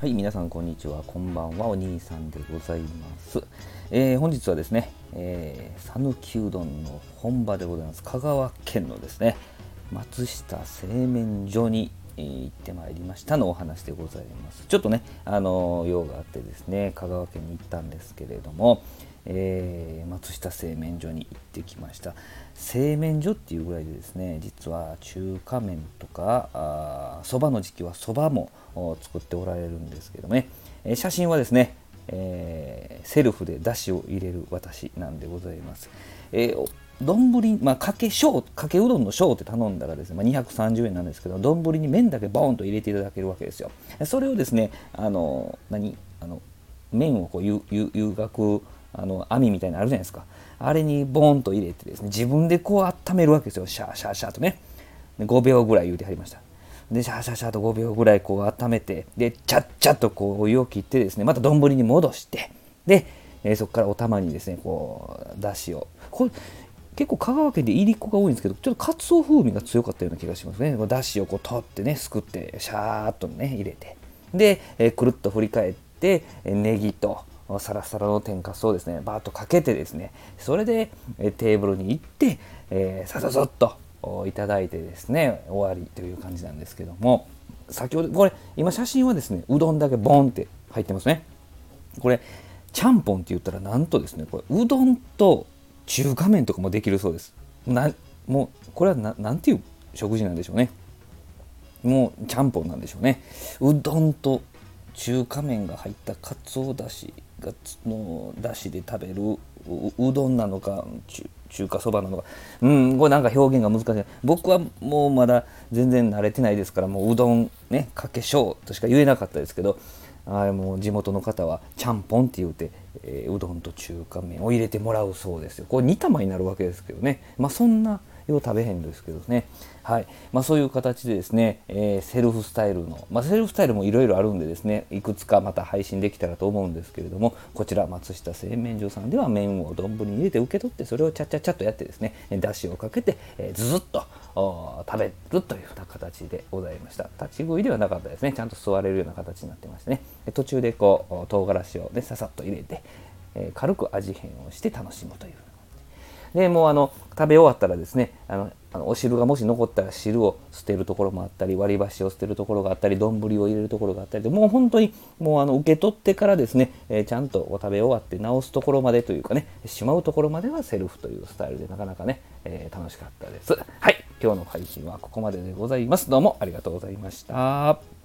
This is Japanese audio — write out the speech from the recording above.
はい、皆さんこんにちは。こんばんは。お兄さんでございます。えー、本日はですね、えー、讃岐うどんの本場でございます。香川県のですね、松下製麺所に、行ってまいりましたのお話でございます。ちょっとね、あの用があってですね、香川県に行ったんですけれども、えー、松下製麺所に行ってきました製麺所っていうぐらいでですね実は中華麺とかそばの時期はそばも作っておられるんですけどね、えー、写真はですね、えー、セルフでだしを入れる私なんでございます、えー丼、まあ、かけ小かけうどんの小って頼んだらですね、まあ、230円なんですけど丼に麺だけボーンと入れていただけるわけですよ。それをですねあの何あの麺をこう湯湯がくあの網みたいなのあるじゃないですか。あれにボーンと入れてですね自分でこう温めるわけですよ。シャーシャーシャーとね。5秒ぐらい言うてはりました。でシャシャシャと5秒ぐらいこう温めてでチャッチャッとこうお湯を切ってですねまた丼に戻してで、えー、そこからお玉にですねこうだしを。これ結構香川県でいりこが多いんですけどちょっとかつお風味が強かったような気がしますね。だしをこう取ってねすくってシャーっとね入れて。で、えー、くるっと振り返ってネギとサラサラの天かすをですねバーッとかけてですねそれでえテーブルに行って、え、さささっといただいてですね終わりという感じなんですけども先ほどこれ今写真はですねうどんだけボンって入ってますね。これちゃんぽんって言ったらなんとですねこれうどんと中華麺とかもできるそうです。なもうこれは何ていう食事なんでしょうね。もうちゃんぽんなんでしょうね。うどんと中華麺が入ったかつおだしがのだしで食べるうどんなのか中華そばなのか。うんこれなんか表現が難しい。僕はもうまだ全然慣れてないですからもううどんねかけしょうとしか言えなかったですけどあもう地元の方はちゃんぽんって言うて、えー、うどんと中華麺を入れてもらうそうですよ。これ煮玉になるわけですけどね。まあそんなよう食べへんですけどね。はい。まあ、そういう形でですね、えー、セルフスタイルの、まあ、セルフスタイルもいろいろあるんでですねいくつかまた配信できたらと思うんですけれどもこちら松下製麺所さんでは麺を丼に入れて受け取ってそれをちゃちゃちゃっとやってですねだしをかけて、えー、ずずっと食べるというような形でございました。立ち食いではなかったですね。ちゃんと座れるような形になってましてね。途中でこう唐辛子をねささっと入れて、えー、軽く味変をして楽しむという。でもうあの食べ終わったらですねあのあのお汁がもし残ったら汁を捨てるところもあったり割り箸を捨てるところがあったり丼を入れるところがあったりでもう本当にもうあの受け取ってからですね、えー、ちゃんとお食べ終わって直すところまでというかねしまうところまではセルフというスタイルでなかなかね、えー、楽しかったです。はい。今日の配信はここまででございます。どうもありがとうございました。